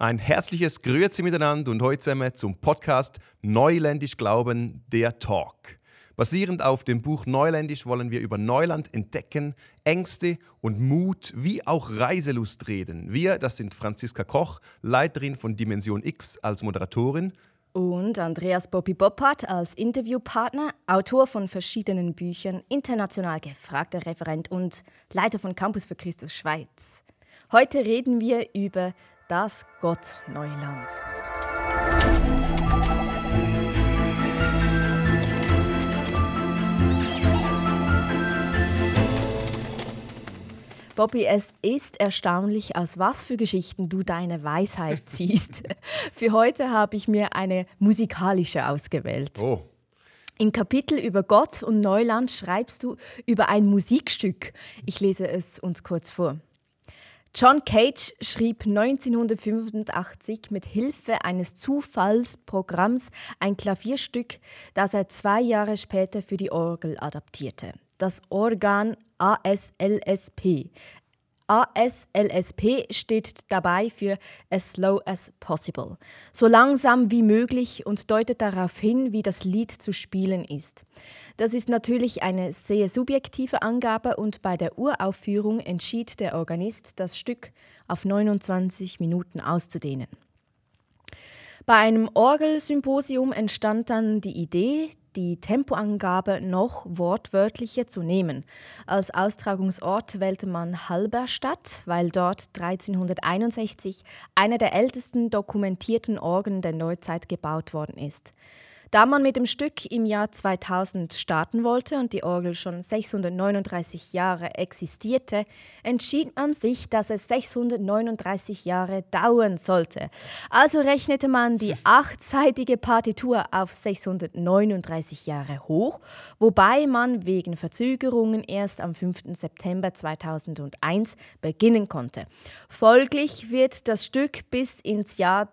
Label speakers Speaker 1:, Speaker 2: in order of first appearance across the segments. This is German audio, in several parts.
Speaker 1: Ein herzliches Grüezi miteinander und heute zusammen zum Podcast Neuländisch Glauben, der Talk. Basierend auf dem Buch Neuländisch wollen wir über Neuland entdecken, Ängste und Mut wie auch Reiselust reden. Wir, das sind Franziska Koch, Leiterin von Dimension X als Moderatorin.
Speaker 2: Und Andreas Bobby Boppert als Interviewpartner, Autor von verschiedenen Büchern, international gefragter Referent und Leiter von Campus für Christus Schweiz. Heute reden wir über das Gott Neuland. Bobby, es ist erstaunlich, aus was für Geschichten du deine Weisheit ziehst. für heute habe ich mir eine musikalische ausgewählt.
Speaker 1: Oh.
Speaker 2: Im Kapitel über Gott und Neuland schreibst du über ein Musikstück. Ich lese es uns kurz vor. John Cage schrieb 1985 mit Hilfe eines Zufallsprogramms ein Klavierstück, das er zwei Jahre später für die Orgel adaptierte. Das Organ ASLSP, ASLSP steht dabei für as slow as possible, so langsam wie möglich und deutet darauf hin, wie das Lied zu spielen ist. Das ist natürlich eine sehr subjektive Angabe und bei der Uraufführung entschied der Organist, das Stück auf 29 Minuten auszudehnen. Bei einem Orgelsymposium entstand dann die Idee, die Tempoangabe noch wortwörtlicher zu nehmen. Als Austragungsort wählte man Halberstadt, weil dort 1361 einer der ältesten dokumentierten Orgeln der Neuzeit gebaut worden ist. Da man mit dem Stück im Jahr 2000 starten wollte und die Orgel schon 639 Jahre existierte, entschied man sich, dass es 639 Jahre dauern sollte. Also rechnete man die achtseitige Partitur auf 639 Jahre hoch, wobei man wegen Verzögerungen erst am 5. September 2001 beginnen konnte. Folglich wird das Stück bis ins Jahr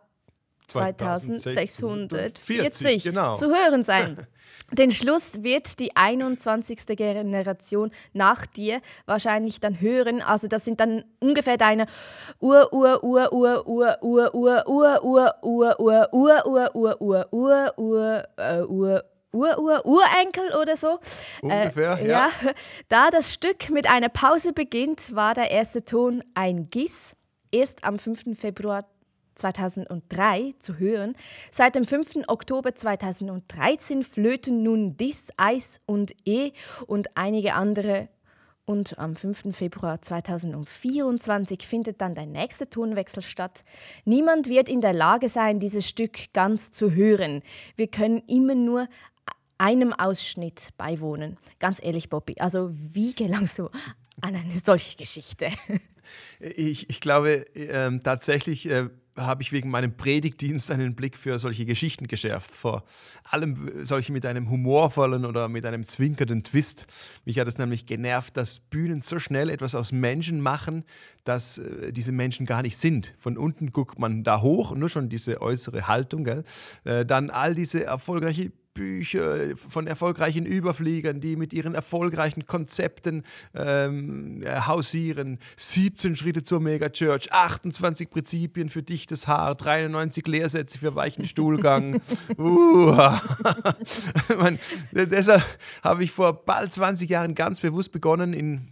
Speaker 2: 2640 genau. zu hören sein. Den Schluss wird die 21. Generation nach dir wahrscheinlich dann hören. Also das sind dann ungefähr deine Ur Ur Ur Ur Ur Ur Ur Ur Ur Ur Ur Ur Ur Ur Ur Ur Ur Ur Ur-Ur Urenkel oder so.
Speaker 1: Ungefähr,
Speaker 2: äh, ja. ja. Da das Stück mit einer Pause beginnt, war der erste Ton ein Giss. Erst am 5. Februar 2003 zu hören. Seit dem 5. Oktober 2013 flöten nun Dis, Eis und E und einige andere. Und am 5. Februar 2024 findet dann der nächste Tonwechsel statt. Niemand wird in der Lage sein, dieses Stück ganz zu hören. Wir können immer nur einem Ausschnitt beiwohnen. Ganz ehrlich, Bobby, also wie gelangst du an eine solche Geschichte?
Speaker 1: Ich, ich glaube äh, tatsächlich. Äh habe ich wegen meinem Predigtdienst einen Blick für solche Geschichten geschärft. Vor allem solche mit einem humorvollen oder mit einem zwinkernden Twist. Mich hat es nämlich genervt, dass Bühnen so schnell etwas aus Menschen machen, dass äh, diese Menschen gar nicht sind. Von unten guckt man da hoch, nur schon diese äußere Haltung. Gell? Äh, dann all diese erfolgreiche Bücher von erfolgreichen Überfliegern, die mit ihren erfolgreichen Konzepten ähm, hausieren. 17 Schritte zur Megachurch, 28 Prinzipien für dichtes Haar, 93 Lehrsätze für weichen Stuhlgang. uh. deshalb habe ich vor bald 20 Jahren ganz bewusst begonnen, in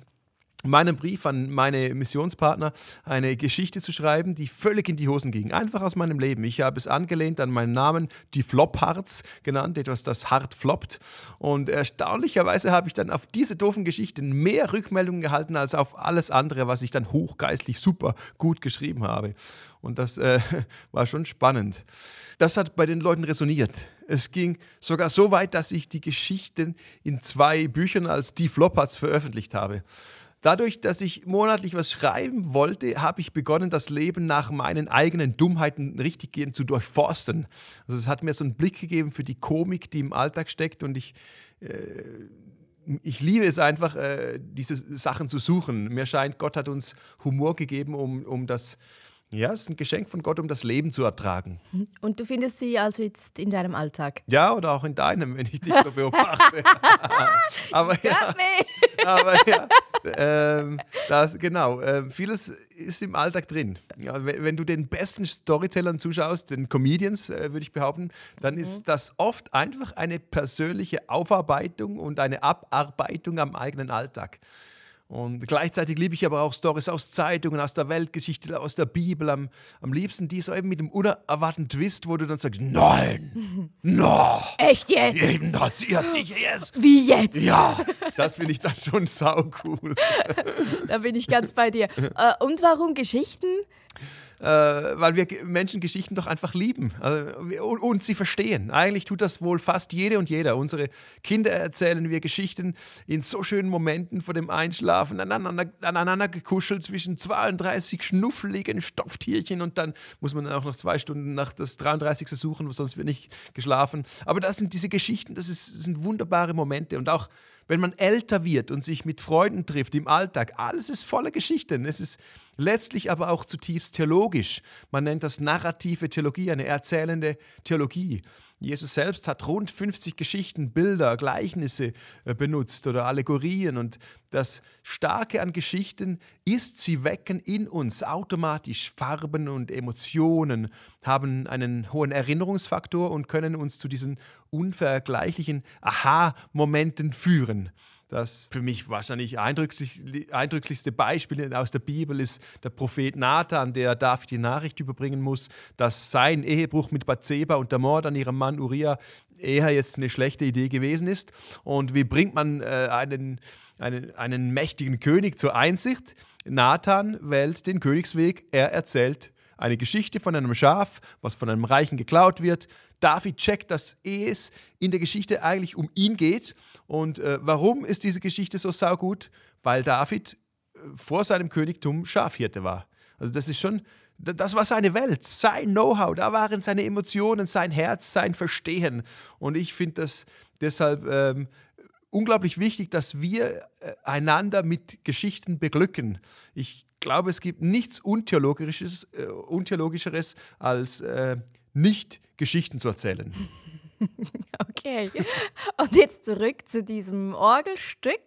Speaker 1: meinem Brief an meine Missionspartner eine Geschichte zu schreiben, die völlig in die Hosen ging. Einfach aus meinem Leben. Ich habe es angelehnt an meinen Namen, die Flop-Hearts genannt, etwas, das hart floppt. Und erstaunlicherweise habe ich dann auf diese doofen Geschichten mehr Rückmeldungen gehalten als auf alles andere, was ich dann hochgeistlich super gut geschrieben habe. Und das äh, war schon spannend. Das hat bei den Leuten resoniert. Es ging sogar so weit, dass ich die Geschichten in zwei Büchern als die Flopparts veröffentlicht habe. Dadurch, dass ich monatlich was schreiben wollte, habe ich begonnen, das Leben nach meinen eigenen Dummheiten richtiggehend zu durchforsten. Also es hat mir so einen Blick gegeben für die Komik, die im Alltag steckt und ich, äh, ich liebe es einfach, äh, diese Sachen zu suchen. Mir scheint, Gott hat uns Humor gegeben, um, um das ja, es ist ein Geschenk von Gott, um das Leben zu ertragen.
Speaker 2: Und du findest sie also jetzt in deinem Alltag?
Speaker 1: Ja, oder auch in deinem, wenn ich dich so beobachte. aber, ja, aber ja, ähm, das, genau, äh, vieles ist im Alltag drin. Ja, wenn, wenn, du den besten Storytellern zuschaust, den Comedians, äh, würde ich behaupten, dann mhm. ist das oft einfach eine persönliche Aufarbeitung und eine Abarbeitung am eigenen Alltag. Und gleichzeitig liebe ich aber auch Stories aus Zeitungen, aus der Weltgeschichte, aus der Bibel. Am, am liebsten die so eben mit einem unerwarteten Twist, wo du dann sagst, nein, no.
Speaker 2: Echt jetzt?
Speaker 1: Eben das, ja sicher jetzt.
Speaker 2: Wie jetzt?
Speaker 1: Ja, das finde ich dann schon saucool.
Speaker 2: da bin ich ganz bei dir. Äh, und warum Geschichten?
Speaker 1: Äh, weil wir Menschen Geschichten doch einfach lieben also, und, und, sie verstehen. Eigentlich tut das wohl fast jede und jeder. Unsere Kinder erzählen wir Geschichten in so schönen Momenten vor dem Einschlafen, aneinander, aneinander gekuschelt zwischen 32 schnuffeligen Stofftierchen und dann muss man dann auch noch zwei Stunden nach das 33. suchen, sonst wird nicht geschlafen. Aber das sind diese Geschichten, das, ist, das sind wunderbare Momente und auch wenn man älter wird und sich mit Freunden trifft im Alltag, alles ist voller Geschichten. Es ist letztlich aber auch zutiefst theologisch. Man nennt das narrative Theologie, eine erzählende Theologie. Jesus selbst hat rund 50 Geschichten, Bilder, Gleichnisse äh, benutzt oder Allegorien. Und das Starke an Geschichten ist, sie wecken in uns automatisch Farben und Emotionen, haben einen hohen Erinnerungsfaktor und können uns zu diesen unvergleichlichen Aha-Momenten führen. Das für mich wahrscheinlich eindrücklich, eindrücklichste Beispiel aus der Bibel ist der Prophet Nathan, der David die Nachricht überbringen muss, dass sein Ehebruch mit Bathseba und der Mord an ihrem Mann Uriah eher jetzt eine schlechte Idee gewesen ist. Und wie bringt man äh, einen, einen, einen mächtigen König zur Einsicht? Nathan wählt den Königsweg, er erzählt eine Geschichte von einem Schaf, was von einem Reichen geklaut wird. David checkt, dass es in der Geschichte eigentlich um ihn geht. Und äh, warum ist diese Geschichte so saugut? Weil David äh, vor seinem Königtum Schafhirte war. Also das ist schon, das war seine Welt, sein Know-how, da waren seine Emotionen, sein Herz, sein Verstehen. Und ich finde das deshalb ähm, unglaublich wichtig, dass wir äh, einander mit Geschichten beglücken. Ich glaube, es gibt nichts Untheologisches, äh, Untheologischeres als äh, nicht Geschichten zu erzählen.
Speaker 2: Okay. Und jetzt zurück zu diesem Orgelstück.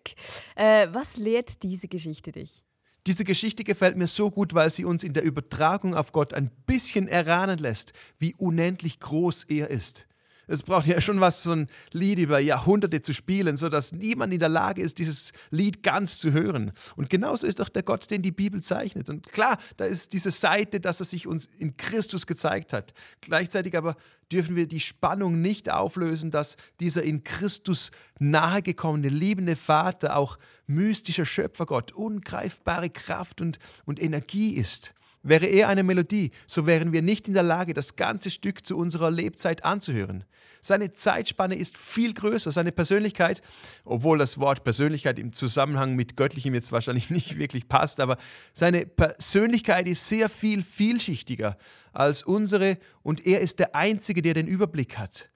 Speaker 2: Äh, was lehrt diese Geschichte dich?
Speaker 1: Diese Geschichte gefällt mir so gut, weil sie uns in der Übertragung auf Gott ein bisschen erahnen lässt, wie unendlich groß er ist. Es braucht ja schon was, so ein Lied über Jahrhunderte zu spielen, sodass niemand in der Lage ist, dieses Lied ganz zu hören. Und genauso ist auch der Gott, den die Bibel zeichnet. Und klar, da ist diese Seite, dass er sich uns in Christus gezeigt hat. Gleichzeitig aber dürfen wir die Spannung nicht auflösen, dass dieser in Christus nahegekommene, liebende Vater auch mystischer Schöpfergott, ungreifbare Kraft und, und Energie ist. Wäre er eine Melodie, so wären wir nicht in der Lage, das ganze Stück zu unserer Lebzeit anzuhören. Seine Zeitspanne ist viel größer, seine Persönlichkeit, obwohl das Wort Persönlichkeit im Zusammenhang mit Göttlichem jetzt wahrscheinlich nicht wirklich passt, aber seine Persönlichkeit ist sehr viel vielschichtiger als unsere und er ist der Einzige, der den Überblick hat.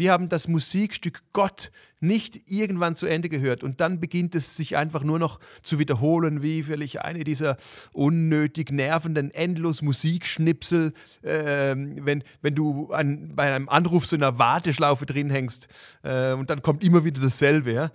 Speaker 1: Wir haben das Musikstück Gott nicht irgendwann zu Ende gehört und dann beginnt es sich einfach nur noch zu wiederholen, wie vielleicht eine dieser unnötig nervenden endlos Musikschnipsel, äh, wenn, wenn du an, bei einem Anruf so in einer Warteschlaufe drin hängst äh, und dann kommt immer wieder dasselbe. Ja?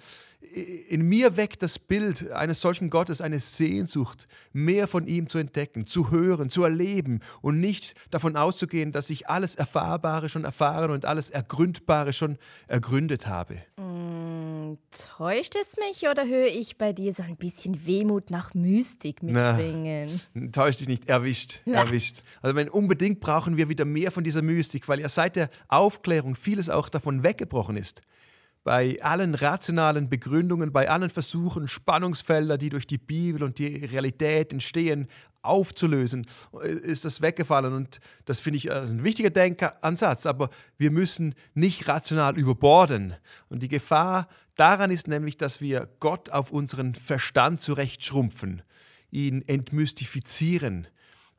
Speaker 1: In mir weckt das Bild eines solchen Gottes eine Sehnsucht, mehr von ihm zu entdecken, zu hören, zu erleben und nicht davon auszugehen, dass ich alles Erfahrbare schon erfahren und alles Ergründbare schon ergründet habe.
Speaker 2: Mm, täuscht es mich oder höre ich bei dir so ein bisschen Wehmut nach Mystik mitschwingen?
Speaker 1: Täuscht dich nicht, erwischt, Na. erwischt. Also wenn unbedingt brauchen wir wieder mehr von dieser Mystik, weil ja seit der Aufklärung vieles auch davon weggebrochen ist bei allen rationalen Begründungen, bei allen Versuchen, Spannungsfelder, die durch die Bibel und die Realität entstehen, aufzulösen, ist das weggefallen. Und das finde ich ein wichtiger Denkansatz. Aber wir müssen nicht rational überborden. Und die Gefahr daran ist nämlich, dass wir Gott auf unseren Verstand zurechtschrumpfen, ihn entmystifizieren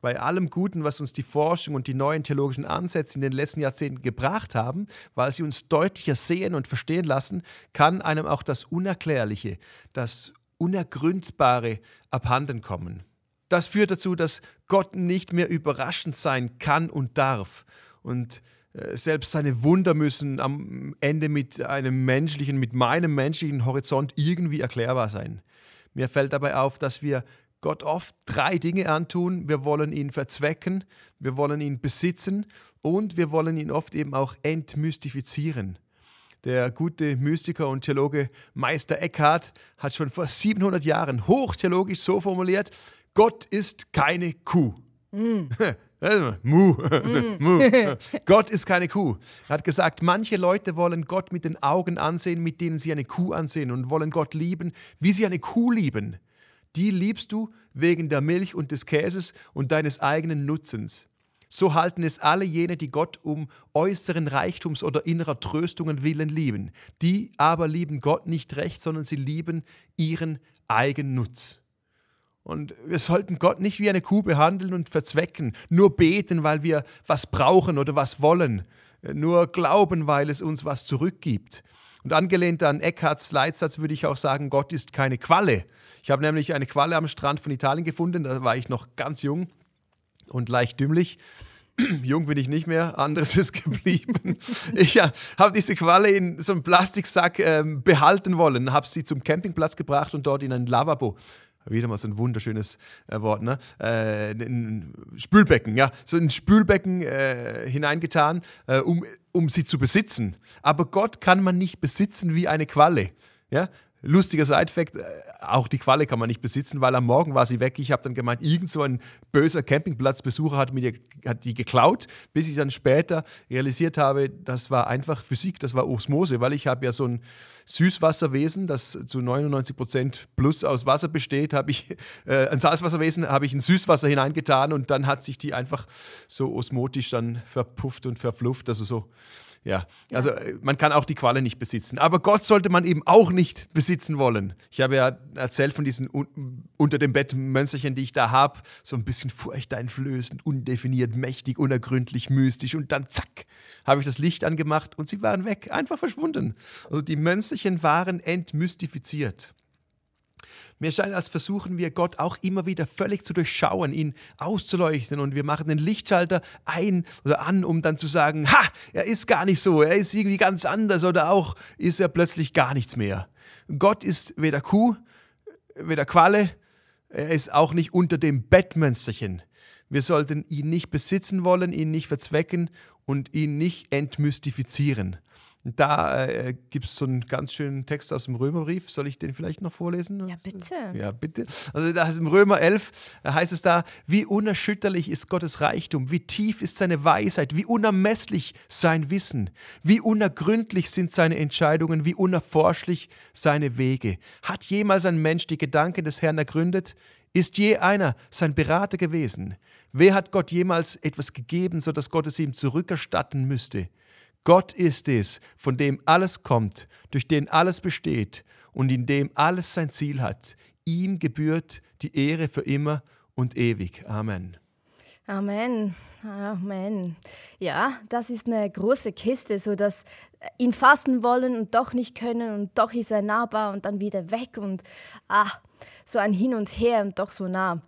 Speaker 1: bei allem Guten, was uns die Forschung und die neuen theologischen Ansätze in den letzten Jahrzehnten gebracht haben, weil sie uns deutlicher sehen und verstehen lassen, kann einem auch das Unerklärliche, das Unergründbare abhanden kommen. Das führt dazu, dass Gott nicht mehr überraschend sein kann und darf. Und äh, selbst seine Wunder müssen am Ende mit einem menschlichen, mit meinem menschlichen Horizont irgendwie erklärbar sein. Mir fällt dabei auf, dass wir Gott oft drei Dinge antun. Wir wollen ihn verzwecken, wir wollen ihn besitzen und wir wollen ihn oft eben auch entmystifizieren. Der gute Mystiker und Theologe Meister Eckhart hat schon vor 700 Jahren hochtheologisch so formuliert, Gott ist keine Kuh. Mm. Mu. Mm. Mu. Gott ist keine Kuh. Er hat gesagt, manche Leute wollen Gott mit den Augen ansehen, mit denen sie eine Kuh ansehen und wollen Gott lieben, wie sie eine Kuh lieben. Die liebst du wegen der Milch und des Käses und deines eigenen Nutzens. So halten es alle jene, die Gott um äußeren Reichtums oder innerer Tröstungen willen lieben. Die aber lieben Gott nicht recht, sondern sie lieben ihren Eigennutz. Und wir sollten Gott nicht wie eine Kuh behandeln und verzwecken, nur beten, weil wir was brauchen oder was wollen, nur glauben, weil es uns was zurückgibt. Und angelehnt an Eckharts Leitsatz würde ich auch sagen, Gott ist keine Qualle. Ich habe nämlich eine Qualle am Strand von Italien gefunden, da war ich noch ganz jung und leicht dümmlich. Jung bin ich nicht mehr, anderes ist geblieben. Ich ja, habe diese Qualle in so einem Plastiksack ähm, behalten wollen, habe sie zum Campingplatz gebracht und dort in ein Lavabo wieder mal so ein wunderschönes äh, Wort, ne? Äh, ein Spülbecken, ja, so ein Spülbecken äh, hineingetan, äh, um, um sie zu besitzen. Aber Gott kann man nicht besitzen wie eine Qualle. Ja? Lustiger Side-Fact, äh, auch die Qualle kann man nicht besitzen, weil am Morgen war sie weg. Ich habe dann gemeint, irgend so ein böser Campingplatzbesucher hat, mir die, hat die geklaut, bis ich dann später realisiert habe, das war einfach Physik, das war Osmose, weil ich habe ja so ein Süßwasserwesen, das zu 99 Prozent plus aus Wasser besteht, habe ich äh, ein Salzwasserwesen, habe ich in Süßwasser hineingetan und dann hat sich die einfach so osmotisch dann verpufft und verflufft, also so ja, also äh, man kann auch die Qualle nicht besitzen. Aber Gott sollte man eben auch nicht besitzen wollen. Ich habe ja erzählt von diesen un unter dem Bett Mönsterchen, die ich da habe. So ein bisschen furchteinflößend, undefiniert, mächtig, unergründlich, mystisch. Und dann zack, habe ich das Licht angemacht und sie waren weg, einfach verschwunden. Also die Mönsterchen waren entmystifiziert. Mir scheint, als versuchen wir Gott auch immer wieder völlig zu durchschauen, ihn auszuleuchten und wir machen den Lichtschalter ein oder an, um dann zu sagen, ha, er ist gar nicht so, er ist irgendwie ganz anders oder auch ist er plötzlich gar nichts mehr. Gott ist weder Kuh, weder Qualle, er ist auch nicht unter dem Bettmönsterchen. Wir sollten ihn nicht besitzen wollen, ihn nicht verzwecken und ihn nicht entmystifizieren. Da äh, gibt es so einen ganz schönen Text aus dem Römerbrief. Soll ich den vielleicht noch vorlesen?
Speaker 2: Ja, bitte.
Speaker 1: Ja, bitte. Also da heißt im Römer 11 äh, heißt es da, wie unerschütterlich ist Gottes Reichtum, wie tief ist seine Weisheit, wie unermesslich sein Wissen, wie unergründlich sind seine Entscheidungen, wie unerforschlich seine Wege. Hat jemals ein Mensch die Gedanken des Herrn ergründet? Ist je einer sein Berater gewesen? Wer hat Gott jemals etwas gegeben, sodass Gott es ihm zurückerstatten müsste? Gott ist es, von dem alles kommt, durch den alles besteht und in dem alles sein Ziel hat. Ihm gebührt die Ehre für immer und ewig. Amen.
Speaker 2: Amen. Amen. Ja, das ist eine große Kiste, so dass ihn fassen wollen und doch nicht können und doch ist er nahbar und dann wieder weg und ah, so ein Hin und Her und doch so nah.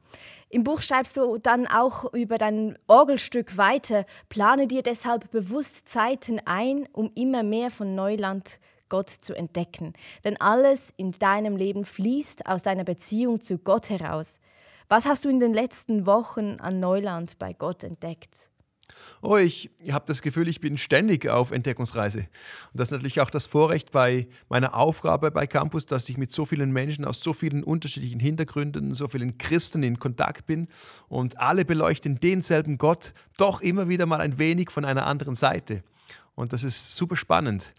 Speaker 2: Im Buch schreibst du dann auch über dein Orgelstück weiter. Plane dir deshalb bewusst Zeiten ein, um immer mehr von Neuland Gott zu entdecken. Denn alles in deinem Leben fließt aus deiner Beziehung zu Gott heraus. Was hast du in den letzten Wochen an Neuland bei Gott entdeckt?
Speaker 1: oh, ich habe das Gefühl, ich bin ständig auf Entdeckungsreise. Und das ist natürlich auch das Vorrecht bei meiner Aufgabe bei Campus, dass ich mit so vielen Menschen aus so vielen unterschiedlichen Hintergründen, so vielen Christen in Kontakt bin und alle beleuchten denselben Gott, doch immer wieder mal ein wenig von einer anderen Seite. Und das ist super spannend.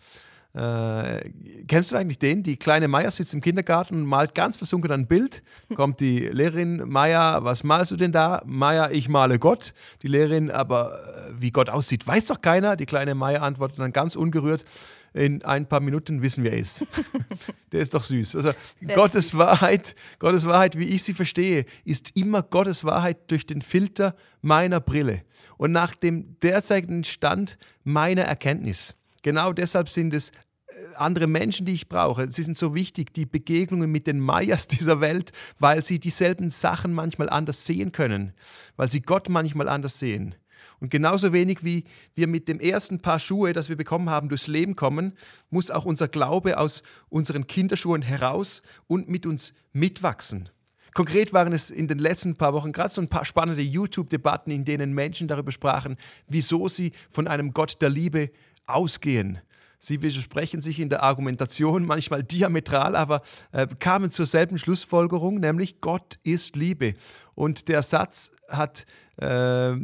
Speaker 1: Äh, kennst du eigentlich den? Die kleine Maya sitzt im Kindergarten und malt ganz versunken ein Bild. Kommt die Lehrerin, Maya, was malst du denn da? Maya, ich male Gott. Die Lehrerin, aber äh, wie Gott aussieht, weiß doch keiner. Die kleine Maya antwortet dann ganz ungerührt. In ein paar Minuten wissen wir es. Der ist doch süß. Also Gottes Wahrheit, Gottes Wahrheit, wie ich sie verstehe, ist immer Gottes Wahrheit durch den Filter meiner Brille und nach dem derzeitigen Stand meiner Erkenntnis. Genau deshalb sind es äh, andere Menschen, die ich brauche. Sie sind so wichtig, die Begegnungen mit den Mayas dieser Welt, weil sie dieselben Sachen manchmal anders sehen können, weil sie Gott manchmal anders sehen. Und genauso wenig wie wir mit dem ersten Paar Schuhe, das wir bekommen haben, durchs Leben kommen, muss auch unser Glaube aus unseren Kinderschuhen heraus und mit uns mitwachsen. Konkret waren es in den letzten paar Wochen gerade so ein paar spannende YouTube-Debatten, in denen Menschen darüber sprachen, wieso sie von einem Gott der Liebe ausgehen. Sie widersprechen sich in der Argumentation manchmal diametral, aber äh, kamen zur selben Schlussfolgerung, nämlich Gott ist Liebe. Und der Satz hat, äh,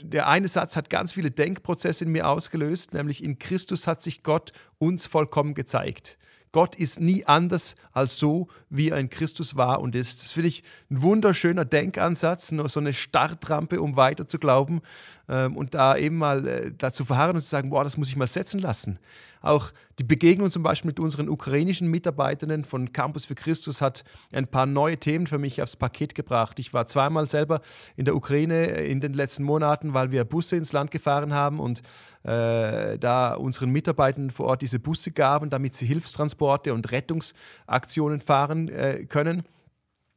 Speaker 1: der eine Satz hat ganz viele Denkprozesse in mir ausgelöst, nämlich in Christus hat sich Gott uns vollkommen gezeigt. Gott ist nie anders als so, wie er in Christus war und ist. Das finde ich ein wunderschöner Denkansatz, nur so eine Startrampe, um weiter zu glauben ähm, und da eben mal äh, dazu verharren und zu sagen, boah, das muss ich mal setzen lassen. Auch die Begegnung zum Beispiel mit unseren ukrainischen Mitarbeitenden von Campus für Christus hat ein paar neue Themen für mich aufs Paket gebracht. Ich war zweimal selber in der Ukraine in den letzten Monaten, weil wir Busse ins Land gefahren haben und äh, da unseren Mitarbeitenden vor Ort diese Busse gaben, damit sie Hilfstransporte und Rettungsaktionen fahren äh, können.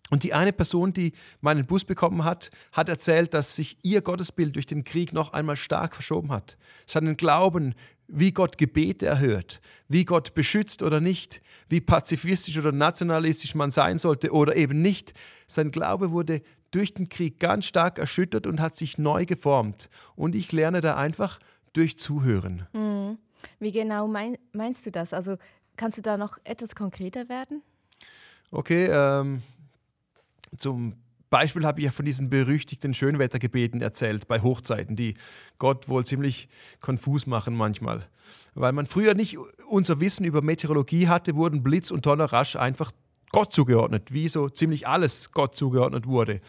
Speaker 1: Und die eine Person, die meinen Bus bekommen hat, hat erzählt, dass sich ihr Gottesbild durch den Krieg noch einmal stark verschoben hat. Seinen Glauben wie Gott Gebete erhört, wie Gott beschützt oder nicht, wie pazifistisch oder nationalistisch man sein sollte oder eben nicht. Sein Glaube wurde durch den Krieg ganz stark erschüttert und hat sich neu geformt. Und ich lerne da einfach durch Zuhören.
Speaker 2: Mhm. Wie genau mein, meinst du das? Also kannst du da noch etwas konkreter werden?
Speaker 1: Okay, ähm, zum Beispiel habe ich ja von diesen berüchtigten Schönwettergebeten erzählt bei Hochzeiten, die Gott wohl ziemlich konfus machen manchmal. Weil man früher nicht unser Wissen über Meteorologie hatte, wurden Blitz und Donner rasch einfach Gott zugeordnet, wie so ziemlich alles Gott zugeordnet wurde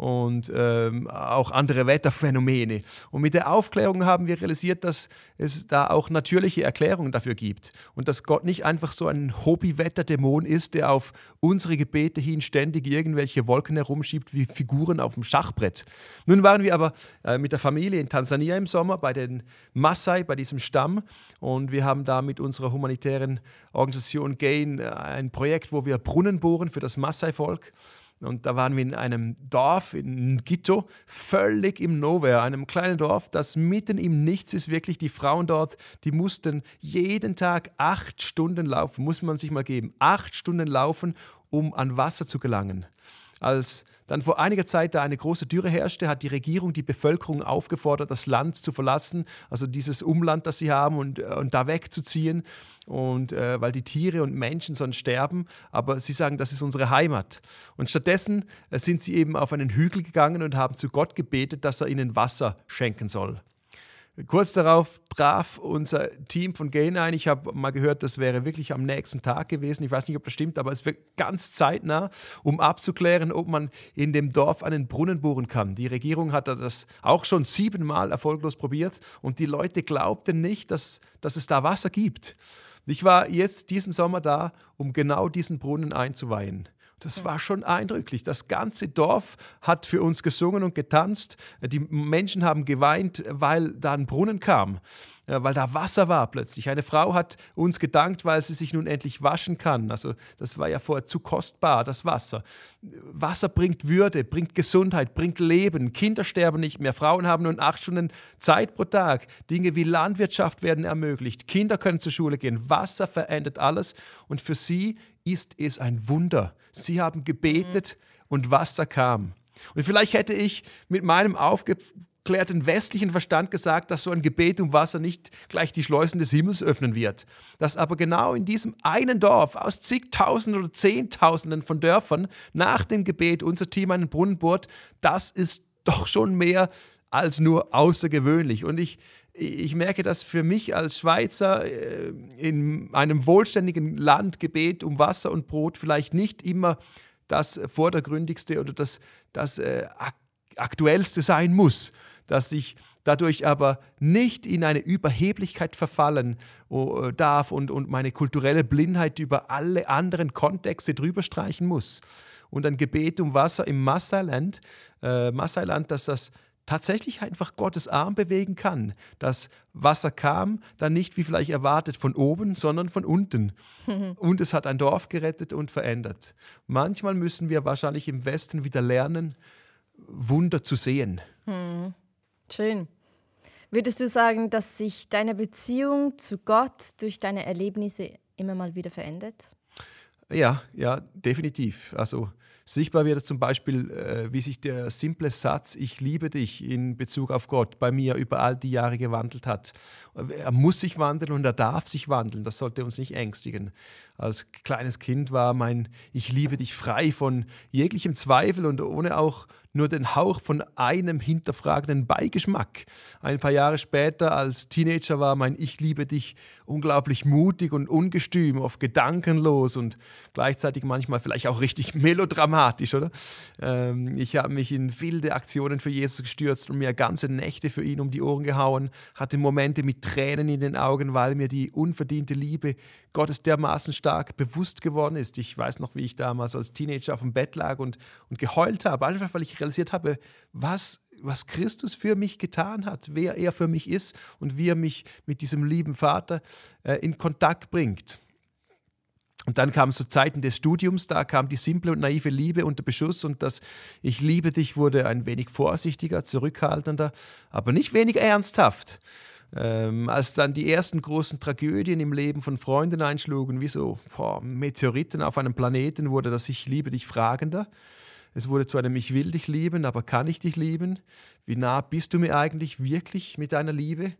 Speaker 1: und ähm, auch andere Wetterphänomene. Und mit der Aufklärung haben wir realisiert, dass es da auch natürliche Erklärungen dafür gibt und dass Gott nicht einfach so ein Hobbywetterdämon ist, der auf unsere Gebete hin ständig irgendwelche Wolken herumschiebt wie Figuren auf dem Schachbrett. Nun waren wir aber äh, mit der Familie in Tansania im Sommer bei den Maasai, bei diesem Stamm und wir haben da mit unserer humanitären Organisation GAIN äh, ein Projekt, wo wir Brunnen bohren für das Maasai-Volk. Und da waren wir in einem Dorf, in Gito, völlig im Nowhere, einem kleinen Dorf, das mitten im Nichts ist. Wirklich, die Frauen dort, die mussten jeden Tag acht Stunden laufen, muss man sich mal geben. Acht Stunden laufen, um an Wasser zu gelangen. Als dann vor einiger Zeit da eine große Dürre herrschte, hat die Regierung die Bevölkerung aufgefordert, das Land zu verlassen, also dieses Umland, das sie haben, und, äh, und da wegzuziehen, und, äh, weil die Tiere und Menschen sonst sterben. Aber sie sagen, das ist unsere Heimat. Und stattdessen äh, sind sie eben auf einen Hügel gegangen und haben zu Gott gebetet, dass er ihnen Wasser schenken soll. Kurz darauf traf unser Team von Gain ein. Ich habe mal gehört, das wäre wirklich am nächsten Tag gewesen. Ich weiß nicht, ob das stimmt, aber es wird ganz zeitnah, um abzuklären, ob man in dem Dorf einen Brunnen bohren kann. Die Regierung hat das auch schon siebenmal erfolglos probiert und die Leute glaubten nicht, dass, dass es da Wasser gibt. Ich war jetzt diesen Sommer da, um genau diesen Brunnen einzuweihen. Das war schon eindrücklich. Das ganze Dorf hat für uns gesungen und getanzt. Die Menschen haben geweint, weil da ein Brunnen kam, weil da Wasser war plötzlich. Eine Frau hat uns gedankt, weil sie sich nun endlich waschen kann. Also das war ja vorher zu kostbar, das Wasser. Wasser bringt Würde, bringt Gesundheit, bringt Leben. Kinder sterben nicht mehr. Frauen haben nun acht Stunden Zeit pro Tag. Dinge wie Landwirtschaft werden ermöglicht. Kinder können zur Schule gehen. Wasser verändert alles. Und für sie ist es ein Wunder. Sie haben gebetet mhm. und Wasser kam. Und vielleicht hätte ich mit meinem aufgeklärten westlichen Verstand gesagt, dass so ein Gebet um Wasser nicht gleich die Schleusen des Himmels öffnen wird. Dass aber genau in diesem einen Dorf aus zigtausenden oder zehntausenden von Dörfern nach dem Gebet unser Team einen Brunnen bohrt, das ist doch schon mehr als nur außergewöhnlich. Und ich ich merke, dass für mich als Schweizer äh, in einem wohlständigen Land Gebet um Wasser und Brot vielleicht nicht immer das vordergründigste oder das, das äh, aktuellste sein muss, dass ich dadurch aber nicht in eine Überheblichkeit verfallen oh, darf und, und meine kulturelle Blindheit über alle anderen Kontexte drüber streichen muss. Und ein Gebet um Wasser im Massailand, äh, Massailand, dass das tatsächlich einfach Gottes Arm bewegen kann. Das Wasser kam dann nicht wie vielleicht erwartet von oben, sondern von unten. und es hat ein Dorf gerettet und verändert. Manchmal müssen wir wahrscheinlich im Westen wieder lernen, Wunder zu sehen.
Speaker 2: Hm. Schön. Würdest du sagen, dass sich deine Beziehung zu Gott durch deine Erlebnisse immer mal wieder verändert?
Speaker 1: Ja, ja, definitiv. Also sichtbar wird es zum Beispiel, äh, wie sich der simple Satz Ich liebe dich in Bezug auf Gott bei mir über all die Jahre gewandelt hat. Er muss sich wandeln und er darf sich wandeln. Das sollte uns nicht ängstigen. Als kleines Kind war mein Ich liebe dich frei von jeglichem Zweifel und ohne auch nur den Hauch von einem hinterfragenden Beigeschmack. Ein paar Jahre später als Teenager war mein Ich liebe dich unglaublich mutig und ungestüm, oft gedankenlos und gleichzeitig manchmal vielleicht auch richtig melodramatisch, oder? Ähm, ich habe mich in wilde Aktionen für Jesus gestürzt und mir ganze Nächte für ihn um die Ohren gehauen, hatte Momente mit Tränen in den Augen, weil mir die unverdiente Liebe Gottes dermaßen stark bewusst geworden ist. Ich weiß noch, wie ich damals als Teenager auf dem Bett lag und, und geheult habe, einfach weil ich realisiert habe, was, was Christus für mich getan hat, wer er für mich ist und wie er mich mit diesem lieben Vater äh, in Kontakt bringt. Und dann kamen so Zeiten des Studiums, da kam die simple und naive Liebe unter Beschuss und das Ich liebe dich wurde ein wenig vorsichtiger, zurückhaltender, aber nicht weniger ernsthaft. Ähm, als dann die ersten großen Tragödien im Leben von Freunden einschlugen, wie so boah, Meteoriten auf einem Planeten, wurde das Ich liebe dich fragender. Es wurde zu einem Ich will dich lieben, aber kann ich dich lieben? Wie nah bist du mir eigentlich wirklich mit deiner Liebe?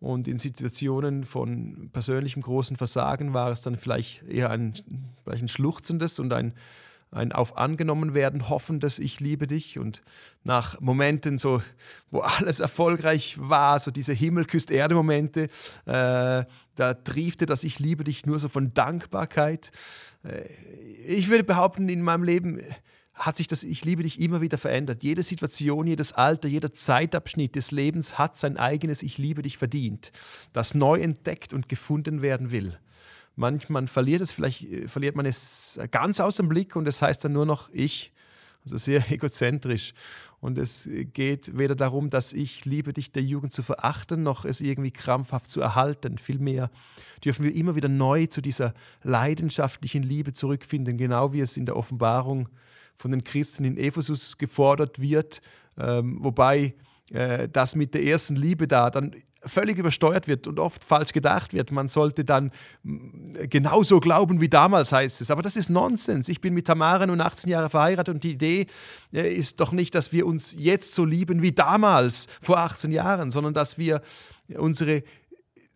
Speaker 1: Und in Situationen von persönlichem großen Versagen war es dann vielleicht eher ein, vielleicht ein schluchzendes und ein, ein auf angenommen werden hoffendes Ich liebe dich. Und nach Momenten, so, wo alles erfolgreich war, so diese Himmel küsst Erde Momente, äh, da triefte das Ich liebe dich nur so von Dankbarkeit. Äh, ich würde behaupten, in meinem Leben hat sich das Ich liebe dich immer wieder verändert. Jede Situation, jedes Alter, jeder Zeitabschnitt des Lebens hat sein eigenes Ich liebe dich verdient, das neu entdeckt und gefunden werden will. Manchmal verliert es, vielleicht äh, verliert man es ganz aus dem Blick und es heißt dann nur noch ich, also sehr egozentrisch. Und es geht weder darum, dass ich liebe dich der Jugend zu verachten, noch es irgendwie krampfhaft zu erhalten. Vielmehr dürfen wir immer wieder neu zu dieser leidenschaftlichen Liebe zurückfinden, genau wie es in der Offenbarung ist von den Christen in Ephesus gefordert wird, ähm, wobei äh, das mit der ersten Liebe da dann völlig übersteuert wird und oft falsch gedacht wird. Man sollte dann mm, genauso glauben wie damals, heißt es. Aber das ist Nonsens. Ich bin mit Tamara nun 18 Jahre verheiratet und die Idee äh, ist doch nicht, dass wir uns jetzt so lieben wie damals, vor 18 Jahren, sondern dass wir unsere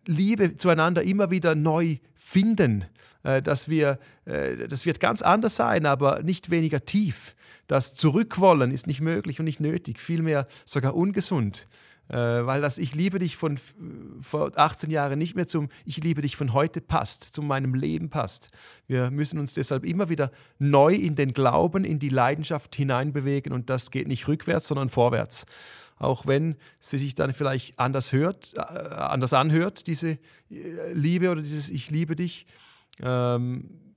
Speaker 1: Liebe zueinander immer wieder neu finden. Äh, dass wir, äh, das wird ganz anders sein, aber nicht weniger tief. Das Zurückwollen ist nicht möglich und nicht nötig, vielmehr sogar ungesund. Äh, weil das Ich liebe dich von vor 18 Jahren nicht mehr zum Ich liebe dich von heute passt, zu meinem Leben passt. Wir müssen uns deshalb immer wieder neu in den Glauben, in die Leidenschaft hineinbewegen und das geht nicht rückwärts, sondern vorwärts auch wenn sie sich dann vielleicht anders hört, äh, anders anhört, diese Liebe oder dieses Ich liebe dich ähm,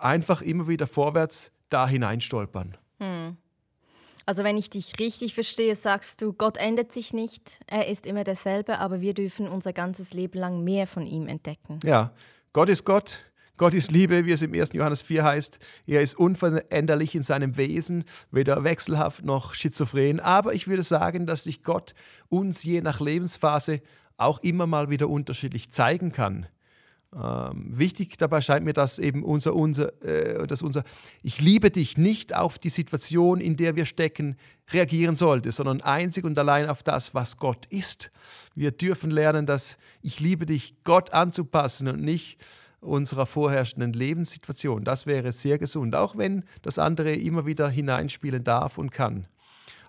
Speaker 1: einfach immer wieder vorwärts da hineinstolpern. Hm.
Speaker 2: Also wenn ich dich richtig verstehe, sagst du, Gott ändert sich nicht, er ist immer derselbe, aber wir dürfen unser ganzes Leben lang mehr von ihm entdecken.
Speaker 1: Ja, Gott ist Gott, Gott ist Liebe, wie es im 1. Johannes 4 heißt. Er ist unveränderlich in seinem Wesen, weder wechselhaft noch schizophren. Aber ich würde sagen, dass sich Gott uns je nach Lebensphase auch immer mal wieder unterschiedlich zeigen kann. Ähm, wichtig dabei scheint mir, dass eben unser, unser, äh, dass unser Ich liebe dich nicht auf die Situation, in der wir stecken, reagieren sollte, sondern einzig und allein auf das, was Gott ist. Wir dürfen lernen, dass Ich liebe dich Gott anzupassen und nicht unserer vorherrschenden Lebenssituation. Das wäre sehr gesund, auch wenn das andere immer wieder hineinspielen darf und kann.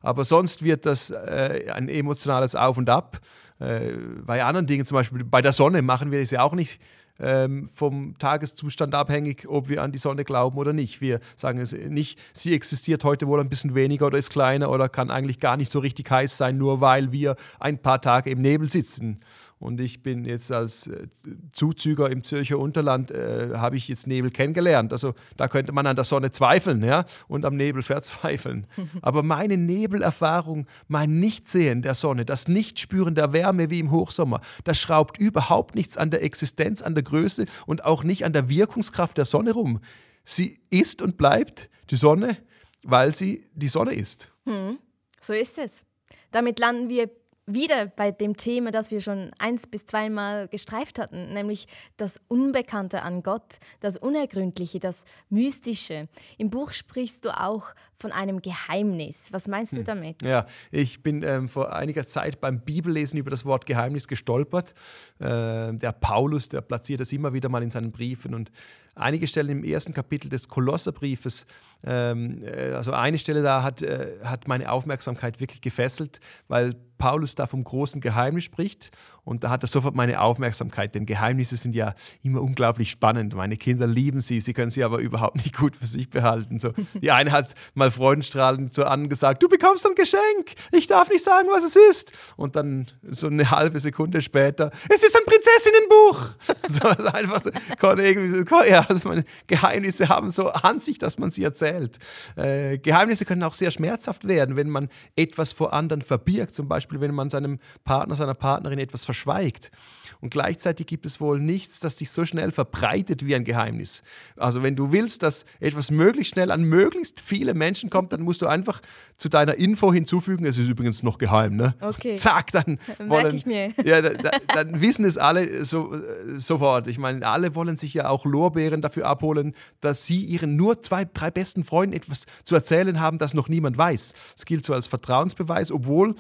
Speaker 1: Aber sonst wird das äh, ein emotionales Auf und Ab. Äh, bei anderen Dingen, zum Beispiel bei der Sonne, machen wir es ja auch nicht ähm, vom Tageszustand abhängig, ob wir an die Sonne glauben oder nicht. Wir sagen es nicht, sie existiert heute wohl ein bisschen weniger oder ist kleiner oder kann eigentlich gar nicht so richtig heiß sein, nur weil wir ein paar Tage im Nebel sitzen. Und ich bin jetzt als äh, Zuzüger im Zürcher Unterland, äh, habe ich jetzt Nebel kennengelernt. Also da könnte man an der Sonne zweifeln ja? und am Nebel verzweifeln. Aber meine Nebelerfahrung, mein Nichtsehen der Sonne, das Nichtspüren der Wärme wie im Hochsommer, das schraubt überhaupt nichts an der Existenz, an der Größe und auch nicht an der Wirkungskraft der Sonne rum. Sie ist und bleibt die Sonne, weil sie die Sonne ist.
Speaker 2: Hm, so ist es. Damit landen wir wieder bei dem Thema, das wir schon eins bis zweimal gestreift hatten, nämlich das Unbekannte an Gott, das Unergründliche, das Mystische. Im Buch sprichst du auch von einem Geheimnis. Was meinst du hm. damit?
Speaker 1: Ja, ich bin ähm, vor einiger Zeit beim Bibellesen über das Wort Geheimnis gestolpert. Äh, der Paulus, der platziert das immer wieder mal in seinen Briefen und einige Stellen im ersten Kapitel des Kolosserbriefes, ähm, äh, also eine Stelle da hat, äh, hat meine Aufmerksamkeit wirklich gefesselt, weil Paulus da vom großen Geheimnis spricht und da hat er sofort meine Aufmerksamkeit, denn Geheimnisse sind ja immer unglaublich spannend. Meine Kinder lieben sie, sie können sie aber überhaupt nicht gut für sich behalten. So, die eine hat mal freudenstrahlend so angesagt, du bekommst ein Geschenk, ich darf nicht sagen, was es ist. Und dann so eine halbe Sekunde später, es ist ein Prinzessinnenbuch. So, einfach so, irgendwie, ja, also meine Geheimnisse haben so an sich, dass man sie erzählt. Äh, Geheimnisse können auch sehr schmerzhaft werden, wenn man etwas vor anderen verbirgt, zum Beispiel wenn man seinem Partner, seiner Partnerin etwas verschweigt. Und gleichzeitig gibt es wohl nichts, das sich so schnell verbreitet wie ein Geheimnis. Also wenn du willst, dass etwas möglichst schnell an möglichst viele Menschen kommt, dann musst du einfach zu deiner Info hinzufügen, es ist übrigens noch geheim, ne?
Speaker 2: Okay.
Speaker 1: Zack, dann
Speaker 2: wollen, ich mir.
Speaker 1: Ja, da, da, dann wissen es alle so, sofort. Ich meine, alle wollen sich ja auch Lorbeeren dafür abholen, dass sie ihren nur zwei, drei besten Freunden etwas zu erzählen haben, das noch niemand weiß. Das gilt so als Vertrauensbeweis, obwohl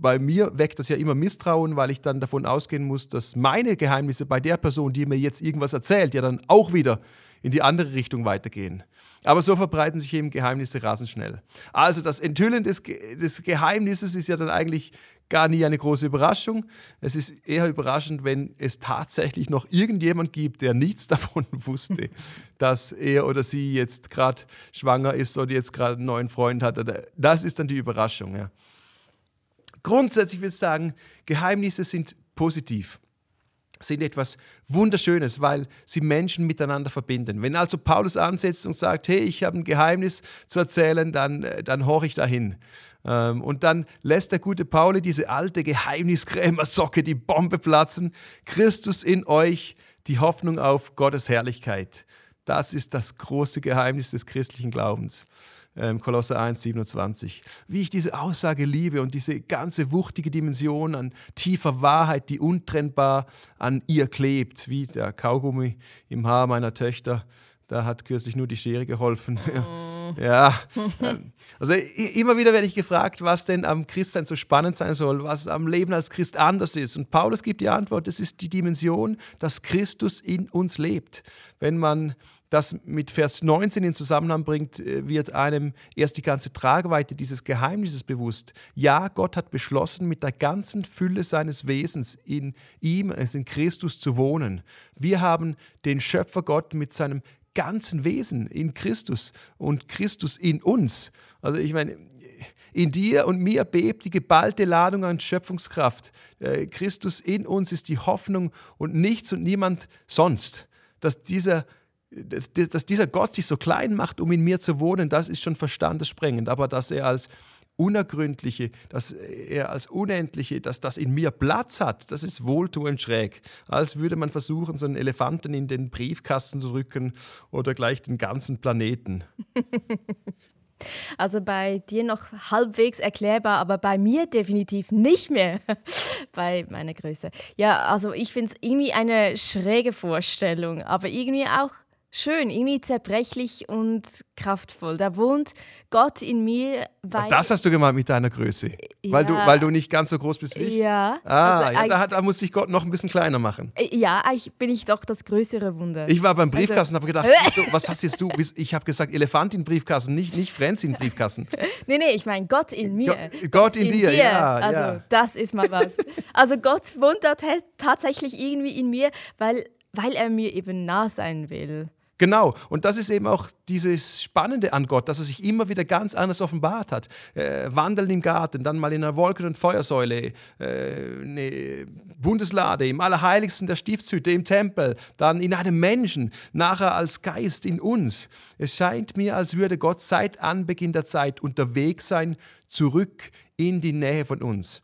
Speaker 1: bei mir weckt das ja immer Misstrauen, weil ich dann davon ausgehen muss, dass meine Geheimnisse bei der Person, die mir jetzt irgendwas erzählt, ja dann auch wieder in die andere Richtung weitergehen. Aber so verbreiten sich eben Geheimnisse rasend schnell. Also das Enthüllen des, des Geheimnisses ist ja dann eigentlich gar nie eine große Überraschung. Es ist eher überraschend, wenn es tatsächlich noch irgendjemand gibt, der nichts davon wusste, dass er oder sie jetzt gerade schwanger ist oder jetzt gerade einen neuen Freund hat. Das ist dann die Überraschung. Ja. Grundsätzlich würde ich sagen, Geheimnisse sind positiv sind etwas Wunderschönes, weil sie Menschen miteinander verbinden. Wenn also Paulus ansetzt und sagt, hey, ich habe ein Geheimnis zu erzählen, dann, äh, dann horche ich dahin. Ähm, und dann lässt der gute Pauli diese alte Geheimniskrämer-Socke die Bombe platzen. Christus in euch, die Hoffnung auf Gottes Herrlichkeit. Das ist das große Geheimnis des christlichen Glaubens ähm, Kolosser 1, 27. Wie ich diese Aussage liebe und diese ganze wuchtige Dimension an tiefer Wahrheit, die untrennbar an ihr klebt, wie der Kaugummi im Haar meiner Töchter. Da hat kürzlich nur die Schere geholfen. Ja. Also immer wieder werde ich gefragt, was denn am Christsein so spannend sein soll, was am Leben als Christ anders ist. Und Paulus gibt die Antwort, es ist die Dimension, dass Christus in uns lebt. Wenn man das mit Vers 19 in Zusammenhang bringt, äh, wird einem erst die ganze Tragweite dieses Geheimnisses bewusst. Ja, Gott hat beschlossen, mit der ganzen Fülle seines Wesens in ihm, also in Christus zu wohnen. Wir haben den Schöpfer Gott mit seinem ganzen Wesen in Christus und Christus in uns. Also ich meine, in dir und mir bebt die geballte Ladung an Schöpfungskraft. Äh, Christus in uns ist die Hoffnung und nichts und niemand sonst. Dass dieser dass dieser Gott sich so klein macht, um in mir zu wohnen, das ist schon verstandessprengend. Aber dass er als Unergründliche, dass er als Unendliche, dass das in mir Platz hat, das ist wohltuend schräg. Als würde man versuchen, so einen Elefanten in den Briefkasten zu drücken oder gleich den ganzen Planeten.
Speaker 2: Also bei dir noch halbwegs erklärbar, aber bei mir definitiv nicht mehr bei meiner Größe. Ja, also ich finde es irgendwie eine schräge Vorstellung, aber irgendwie auch schön, irgendwie zerbrechlich und kraftvoll. Da wohnt Gott in mir.
Speaker 1: Weil das hast du gemeint mit deiner Größe, ja. weil, du, weil du nicht ganz so groß bist wie ich?
Speaker 2: Ja.
Speaker 1: Ah, also ja, da, hat, da, muss sich Gott noch ein bisschen kleiner machen.
Speaker 2: Äh, ja, eigentlich bin ich doch das größere Wunder.
Speaker 1: Ich war beim also Briefkasten und habe gedacht, was hast jetzt du? Ich habe gesagt, Elefant in Briefkasten, nicht, nicht Franz in Briefkasten.
Speaker 2: nee, nee, ich meine Gott in mir.
Speaker 1: Gott, Gott in, in, dir, dir. ja.
Speaker 2: Also
Speaker 1: ja.
Speaker 2: das ist mal was. also Gott wohnt da tatsächlich irgendwie in mir, weil, weil er mir eben nah sein will.
Speaker 1: Genau, und das ist eben auch dieses Spannende an Gott, dass er sich immer wieder ganz anders offenbart hat. Äh, wandeln im Garten, dann mal in einer Wolken- und Feuersäule, äh, eine Bundeslade, im Allerheiligsten der Stiftshütte, im Tempel, dann in einem Menschen, nachher als Geist in uns. Es scheint mir, als würde Gott seit Anbeginn der Zeit unterwegs sein, zurück in die Nähe von uns.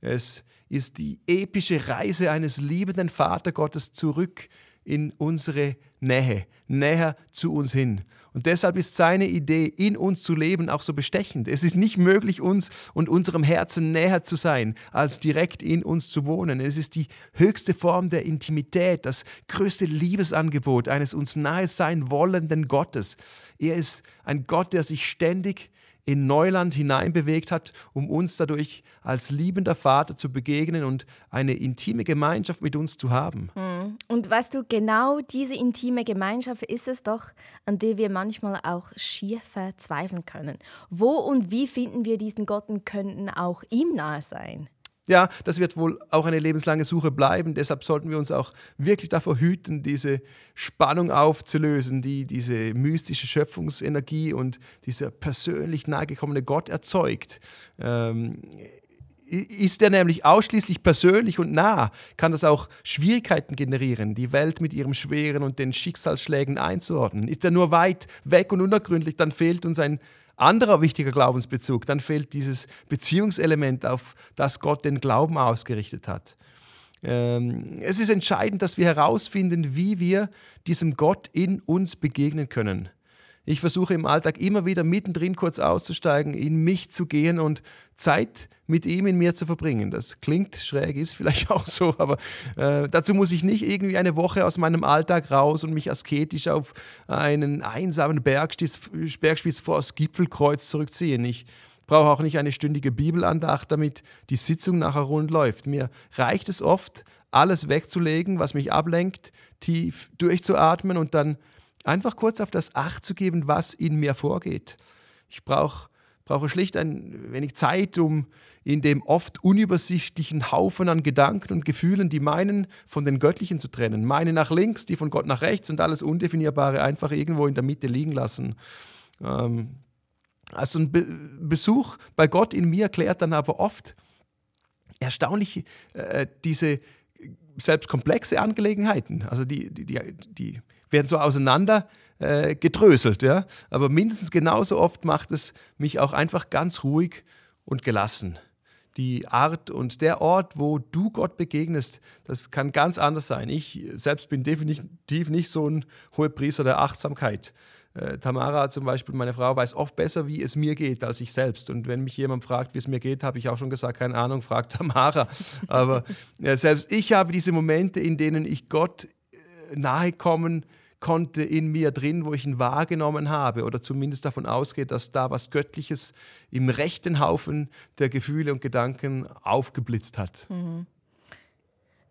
Speaker 1: Es ist die epische Reise eines liebenden Vatergottes zurück in unsere Nähe, näher zu uns hin. Und deshalb ist seine Idee, in uns zu leben, auch so bestechend. Es ist nicht möglich, uns und unserem Herzen näher zu sein, als direkt in uns zu wohnen. Es ist die höchste Form der Intimität, das größte Liebesangebot eines uns nahe sein wollenden Gottes. Er ist ein Gott, der sich ständig in Neuland hineinbewegt hat, um uns dadurch als liebender Vater zu begegnen und eine intime Gemeinschaft mit uns zu haben.
Speaker 2: Hm. Und weißt du, genau diese intime Gemeinschaft ist es doch, an der wir manchmal auch schier verzweifeln können. Wo und wie finden wir diesen Gott und könnten auch ihm nahe sein?
Speaker 1: Ja, das wird wohl auch eine lebenslange Suche bleiben. Deshalb sollten wir uns auch wirklich davor hüten, diese Spannung aufzulösen, die diese mystische Schöpfungsenergie und dieser persönlich nahegekommene Gott erzeugt. Ähm, ist er nämlich ausschließlich persönlich und nah, kann das auch Schwierigkeiten generieren, die Welt mit ihrem Schweren und den Schicksalsschlägen einzuordnen. Ist er nur weit weg und unergründlich, dann fehlt uns ein anderer wichtiger Glaubensbezug, dann fehlt dieses Beziehungselement, auf das Gott den Glauben ausgerichtet hat. Ähm, es ist entscheidend, dass wir herausfinden, wie wir diesem Gott in uns begegnen können. Ich versuche im Alltag immer wieder mittendrin kurz auszusteigen, in mich zu gehen und Zeit mit ihm in mir zu verbringen. Das klingt schräg, ist vielleicht auch so, aber äh, dazu muss ich nicht irgendwie eine Woche aus meinem Alltag raus und mich asketisch auf einen einsamen Bergspitz, Bergspitz vor das Gipfelkreuz zurückziehen. Ich brauche auch nicht eine stündige Bibelandacht, damit die Sitzung nachher rund läuft. Mir reicht es oft, alles wegzulegen, was mich ablenkt, tief durchzuatmen und dann einfach kurz auf das Acht zu geben, was in mir vorgeht. Ich brauche brauche schlicht ein wenig Zeit, um in dem oft unübersichtlichen Haufen an Gedanken und Gefühlen die meinen von den göttlichen zu trennen. Meine nach links, die von Gott nach rechts und alles Undefinierbare einfach irgendwo in der Mitte liegen lassen. Ähm, also ein Be Besuch bei Gott in mir klärt dann aber oft erstaunlich äh, diese selbst komplexe Angelegenheiten. Also die, die, die, die werden so auseinander äh, gedröselt. Ja? Aber mindestens genauso oft macht es mich auch einfach ganz ruhig und gelassen. Die Art und der Ort, wo du Gott begegnest, das kann ganz anders sein. Ich selbst bin definitiv nicht so ein hoher Priester der Achtsamkeit. Äh, Tamara zum Beispiel, meine Frau, weiß oft besser, wie es mir geht, als ich selbst. Und wenn mich jemand fragt, wie es mir geht, habe ich auch schon gesagt, keine Ahnung, fragt Tamara. Aber äh, selbst ich habe diese Momente, in denen ich Gott äh, nahe kommen konnte in mir drin, wo ich ihn wahrgenommen habe oder zumindest davon ausgeht, dass da was Göttliches im rechten Haufen der Gefühle und Gedanken aufgeblitzt hat. Mhm.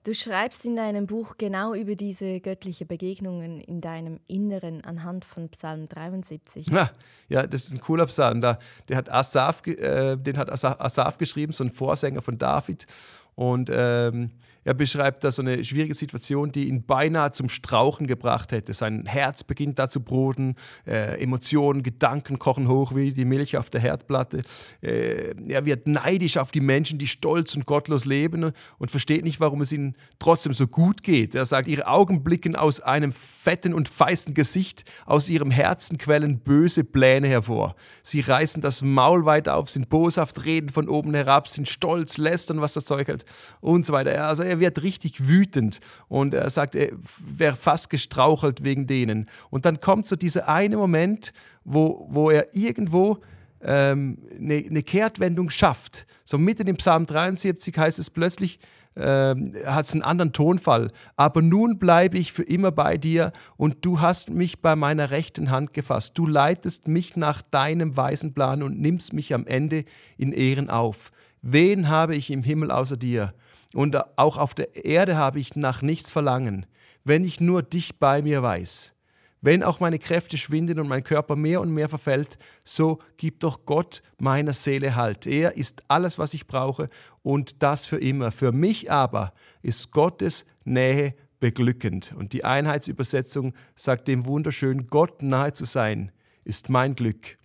Speaker 2: Du schreibst in deinem Buch genau über diese göttliche Begegnungen in deinem Inneren anhand von Psalm 73.
Speaker 1: Ja, ja das ist ein cooler Psalm. Da, der hat Asaf, äh, den hat Asaf, Asaf geschrieben, so ein Vorsänger von David. Und ähm, er beschreibt da so eine schwierige Situation, die ihn beinahe zum Strauchen gebracht hätte. Sein Herz beginnt da zu broden, äh, Emotionen, Gedanken kochen hoch wie die Milch auf der Herdplatte. Äh, er wird neidisch auf die Menschen, die stolz und gottlos leben und versteht nicht, warum es ihnen trotzdem so gut geht. Er sagt, ihre Augen blicken aus einem fetten und feisten Gesicht, aus ihrem Herzen quellen böse Pläne hervor. Sie reißen das Maul weit auf, sind boshaft, reden von oben herab, sind stolz, lästern, was das Zeug hält und so weiter. Also er wird richtig wütend und er sagt, er wäre fast gestrauchelt wegen denen. Und dann kommt so dieser eine Moment, wo, wo er irgendwo ähm, eine, eine Kehrtwendung schafft. So mitten im Psalm 73 heißt es plötzlich, ähm, hat es einen anderen Tonfall. Aber nun bleibe ich für immer bei dir und du hast mich bei meiner rechten Hand gefasst. Du leitest mich nach deinem weisen Plan und nimmst mich am Ende in Ehren auf. Wen habe ich im Himmel außer dir? Und auch auf der Erde habe ich nach nichts verlangen, wenn ich nur dich bei mir weiß. Wenn auch meine Kräfte schwinden und mein Körper mehr und mehr verfällt, so gibt doch Gott meiner Seele Halt. Er ist alles, was ich brauche und das für immer. Für mich aber ist Gottes Nähe beglückend. Und die Einheitsübersetzung sagt dem wunderschön, Gott nahe zu sein, ist mein Glück.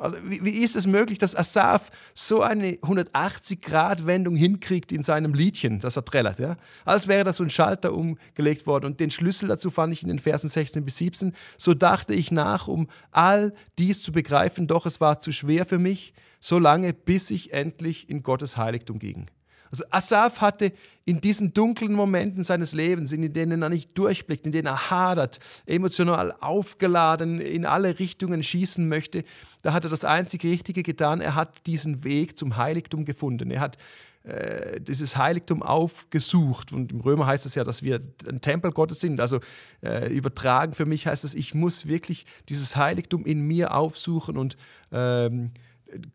Speaker 1: Also wie, wie ist es möglich, dass Asaf so eine 180-Grad-Wendung hinkriegt in seinem Liedchen, das er trällert? Ja? Als wäre das so ein Schalter umgelegt worden. Und den Schlüssel dazu fand ich in den Versen 16 bis 17. So dachte ich nach, um all dies zu begreifen, doch es war zu schwer für mich, so lange, bis ich endlich in Gottes Heiligtum ging. Also Asaf hatte in diesen dunklen Momenten seines Lebens, in denen er nicht durchblickt, in denen er hadert, emotional aufgeladen in alle Richtungen schießen möchte, da hat er das einzige Richtige getan. Er hat diesen Weg zum Heiligtum gefunden. Er hat äh, dieses Heiligtum aufgesucht. Und im Römer heißt es ja, dass wir ein Tempel Gottes sind. Also äh, übertragen für mich heißt es, ich muss wirklich dieses Heiligtum in mir aufsuchen und ähm,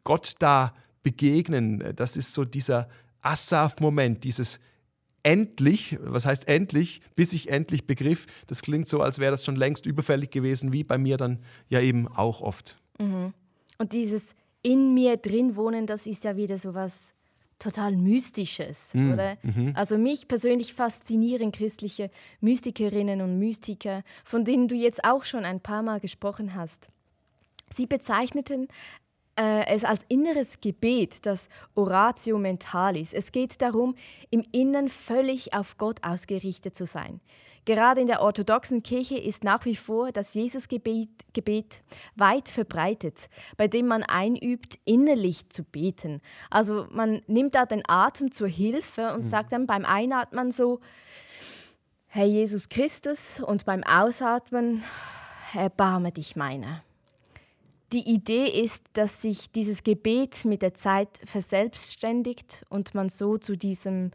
Speaker 1: Gott da begegnen. Das ist so dieser Asaf-Moment, dieses endlich, was heißt endlich, bis ich endlich begriff, das klingt so, als wäre das schon längst überfällig gewesen, wie bei mir dann ja eben auch oft.
Speaker 2: Mhm. Und dieses in mir drin wohnen, das ist ja wieder so was total Mystisches, mhm. oder? Mhm. Also mich persönlich faszinieren christliche Mystikerinnen und Mystiker, von denen du jetzt auch schon ein paar Mal gesprochen hast. Sie bezeichneten äh, es als inneres Gebet, das Oratio Mentalis. Es geht darum, im Innern völlig auf Gott ausgerichtet zu sein. Gerade in der orthodoxen Kirche ist nach wie vor das Jesusgebet Gebet weit verbreitet, bei dem man einübt, innerlich zu beten. Also man nimmt da den Atem zur Hilfe und mhm. sagt dann beim Einatmen so, Herr Jesus Christus und beim Ausatmen, erbarme dich meiner. Die Idee ist, dass sich dieses Gebet mit der Zeit verselbstständigt und man so zu diesem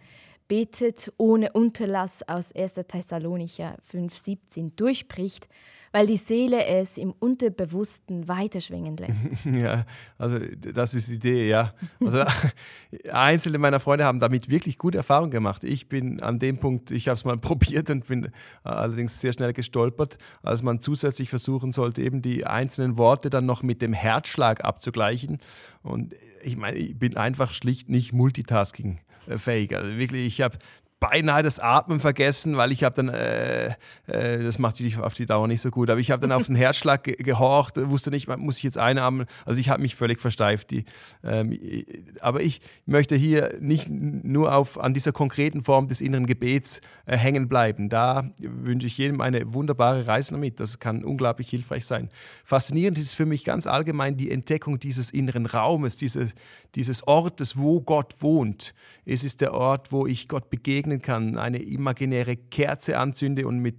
Speaker 2: betet ohne Unterlass aus 1. Thessalonicher 5,17 durchbricht, weil die Seele es im Unterbewussten weiterschwingen lässt.
Speaker 1: Ja, also das ist die Idee, ja. Also einzelne meiner Freunde haben damit wirklich gute Erfahrungen gemacht. Ich bin an dem Punkt, ich habe es mal probiert und bin allerdings sehr schnell gestolpert, als man zusätzlich versuchen sollte, eben die einzelnen Worte dann noch mit dem Herzschlag abzugleichen. Und ich meine, ich bin einfach schlicht nicht multitaskingfähig. Also wirklich, ich habe beinahe das Atmen vergessen, weil ich habe dann, äh, äh, das macht sich auf die Dauer nicht so gut, aber ich habe dann auf den Herzschlag ge gehorcht, wusste nicht, muss ich jetzt einatmen, also ich habe mich völlig versteift. Die, ähm, aber ich möchte hier nicht nur auf, an dieser konkreten Form des inneren Gebets äh, hängen bleiben. Da wünsche ich jedem eine wunderbare Reise damit, das kann unglaublich hilfreich sein. Faszinierend ist für mich ganz allgemein die Entdeckung dieses inneren Raumes, diese, dieses Ortes, wo Gott wohnt. Es ist der Ort, wo ich Gott begegnen kann, eine imaginäre Kerze anzünde und mit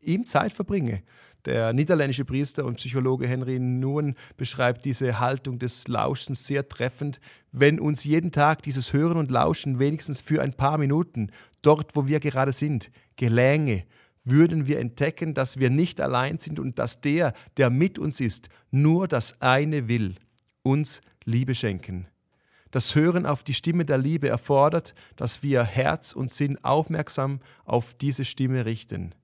Speaker 1: ihm Zeit verbringe. Der niederländische Priester und Psychologe Henry Nguyen beschreibt diese Haltung des Lauschens sehr treffend. Wenn uns jeden Tag dieses Hören und Lauschen wenigstens für ein paar Minuten, dort wo wir gerade sind, gelänge, würden wir entdecken, dass wir nicht allein sind und dass der, der mit uns ist, nur das eine will, uns Liebe schenken. Das Hören auf die Stimme der Liebe erfordert, dass wir Herz und Sinn aufmerksam auf diese Stimme richten.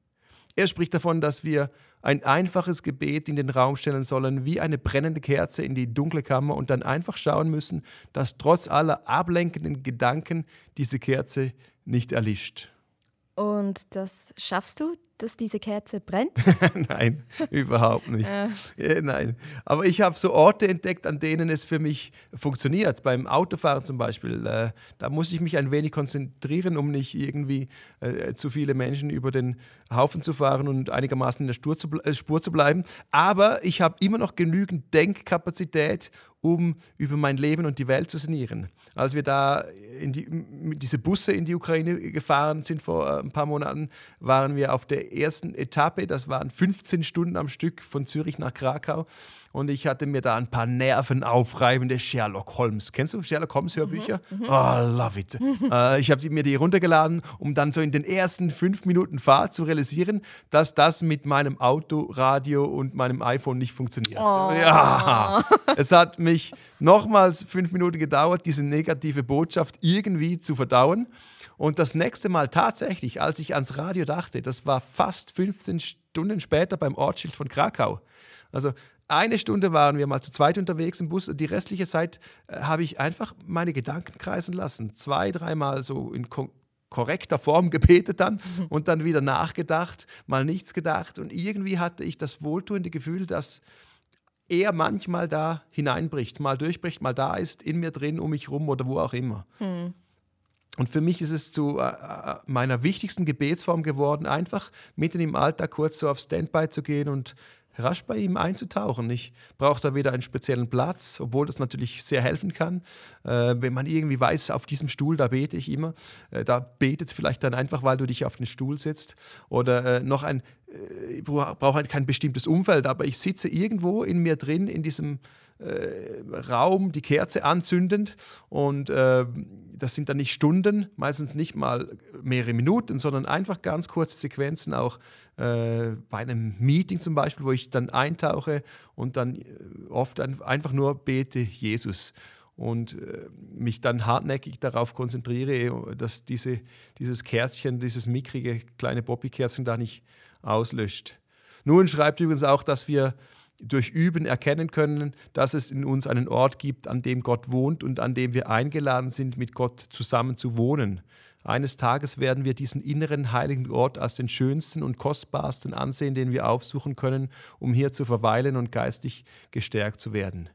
Speaker 1: Er spricht davon, dass wir ein einfaches Gebet in den Raum stellen sollen, wie eine brennende Kerze in die dunkle Kammer und dann einfach schauen müssen, dass trotz aller ablenkenden Gedanken diese Kerze nicht erlischt.
Speaker 2: Und das schaffst du, dass diese Kerze brennt?
Speaker 1: nein, überhaupt nicht. Ja. Ja, nein. Aber ich habe so Orte entdeckt, an denen es für mich funktioniert. Beim Autofahren zum Beispiel. Äh, da muss ich mich ein wenig konzentrieren, um nicht irgendwie äh, zu viele Menschen über den Haufen zu fahren und einigermaßen in der Spur zu, äh, Spur zu bleiben. Aber ich habe immer noch genügend Denkkapazität, um über mein Leben und die Welt zu sinnieren. Als wir da in die, diese Busse in die Ukraine gefahren sind vor äh, ein paar Monaten, waren wir auf der ersten Etappe. Das waren 15 Stunden am Stück von Zürich nach Krakau und ich hatte mir da ein paar nervenaufreibende Sherlock Holmes. Kennst du Sherlock Holmes Hörbücher? Mhm, mhm. oh, love it. äh, ich habe mir die runtergeladen, um dann so in den ersten fünf Minuten Fahrt zu realisieren, dass das mit meinem Autoradio und meinem iPhone nicht funktioniert. Oh. Ja, es hat mich nochmals fünf Minuten gedauert, diese negative Botschaft irgendwie zu verdauen. Und das nächste Mal tatsächlich, als ich ans Radio dachte, das war fast 15 Stunden später beim Ortsschild von Krakau. Also eine Stunde waren wir mal zu zweit unterwegs im Bus. Die restliche Zeit äh, habe ich einfach meine Gedanken kreisen lassen. Zwei, dreimal so in ko korrekter Form gebetet dann und dann wieder nachgedacht, mal nichts gedacht. Und irgendwie hatte ich das wohltuende Gefühl, dass er manchmal da hineinbricht, mal durchbricht, mal da ist, in mir drin, um mich rum oder wo auch immer. Hm. Und für mich ist es zu äh, äh meiner wichtigsten Gebetsform geworden, einfach mitten im Alltag kurz so auf Standby zu gehen und rasch bei ihm einzutauchen. Ich brauche da weder einen speziellen Platz, obwohl das natürlich sehr helfen kann. Äh, wenn man irgendwie weiß, auf diesem Stuhl, da bete ich immer, äh, da betet es vielleicht dann einfach, weil du dich auf den Stuhl sitzt. Oder äh, noch ein, ich brauche kein bestimmtes Umfeld, aber ich sitze irgendwo in mir drin, in diesem äh, Raum, die Kerze anzündend und äh, das sind dann nicht Stunden, meistens nicht mal mehrere Minuten, sondern einfach ganz kurze Sequenzen, auch äh, bei einem Meeting zum Beispiel, wo ich dann eintauche und dann äh, oft ein, einfach nur bete Jesus und äh, mich dann hartnäckig darauf konzentriere, dass diese, dieses Kerzchen, dieses mickrige kleine Bobby-Kerzchen da nicht auslöscht. Nun schreibt übrigens auch, dass wir durch Üben erkennen können, dass es in uns einen Ort gibt, an dem Gott wohnt und an dem wir eingeladen sind, mit Gott zusammen zu wohnen. Eines Tages werden wir diesen inneren heiligen Ort als den schönsten und kostbarsten ansehen, den wir aufsuchen können, um hier zu verweilen und geistig gestärkt zu werden.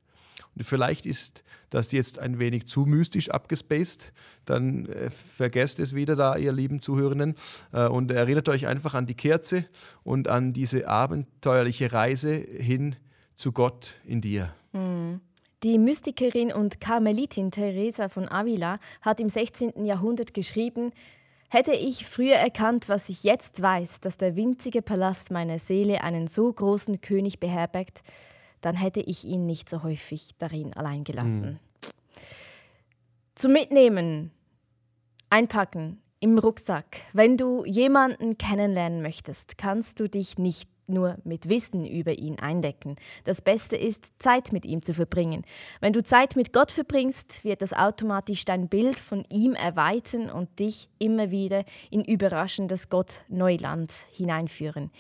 Speaker 1: Und vielleicht ist das jetzt ein wenig zu mystisch abgespaced, dann äh, vergesst es wieder da, ihr lieben Zuhörenden, äh, und erinnert euch einfach an die Kerze und an diese abenteuerliche Reise hin zu Gott in dir.
Speaker 2: Mhm. Die Mystikerin und Karmelitin Teresa von Avila hat im 16. Jahrhundert geschrieben, Hätte ich früher erkannt, was ich jetzt weiß, dass der winzige Palast meiner Seele einen so großen König beherbergt, dann hätte ich ihn nicht so häufig darin allein gelassen. Mhm. Zum Mitnehmen, einpacken im Rucksack. Wenn du jemanden kennenlernen möchtest, kannst du dich nicht nur mit Wissen über ihn eindecken. Das Beste ist, Zeit mit ihm zu verbringen. Wenn du Zeit mit Gott verbringst, wird das automatisch dein Bild von ihm erweitern und dich immer wieder in überraschendes Gott-Neuland hineinführen.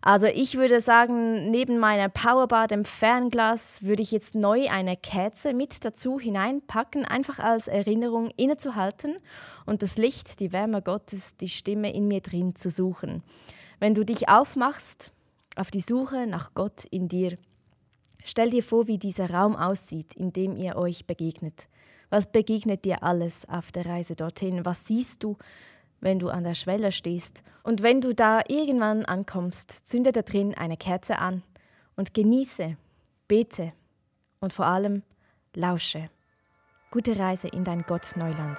Speaker 2: Also ich würde sagen, neben meiner Powerbar, dem Fernglas, würde ich jetzt neu eine Kerze mit dazu hineinpacken, einfach als Erinnerung innezuhalten und das Licht, die Wärme Gottes, die Stimme in mir drin zu suchen. Wenn du dich aufmachst auf die Suche nach Gott in dir, stell dir vor, wie dieser Raum aussieht, in dem ihr euch begegnet. Was begegnet dir alles auf der Reise dorthin? Was siehst du, wenn du an der Schwelle stehst? Und wenn du da irgendwann ankommst, zünde da drin eine Kerze an und genieße, bete und vor allem lausche. Gute Reise in dein Gott Neuland.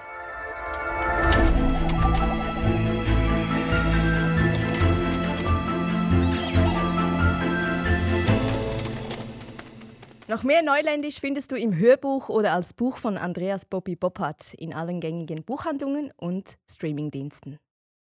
Speaker 2: Noch mehr Neuländisch findest du im Hörbuch oder als Buch von Andreas Bobby Boppert in allen gängigen Buchhandlungen und Streamingdiensten.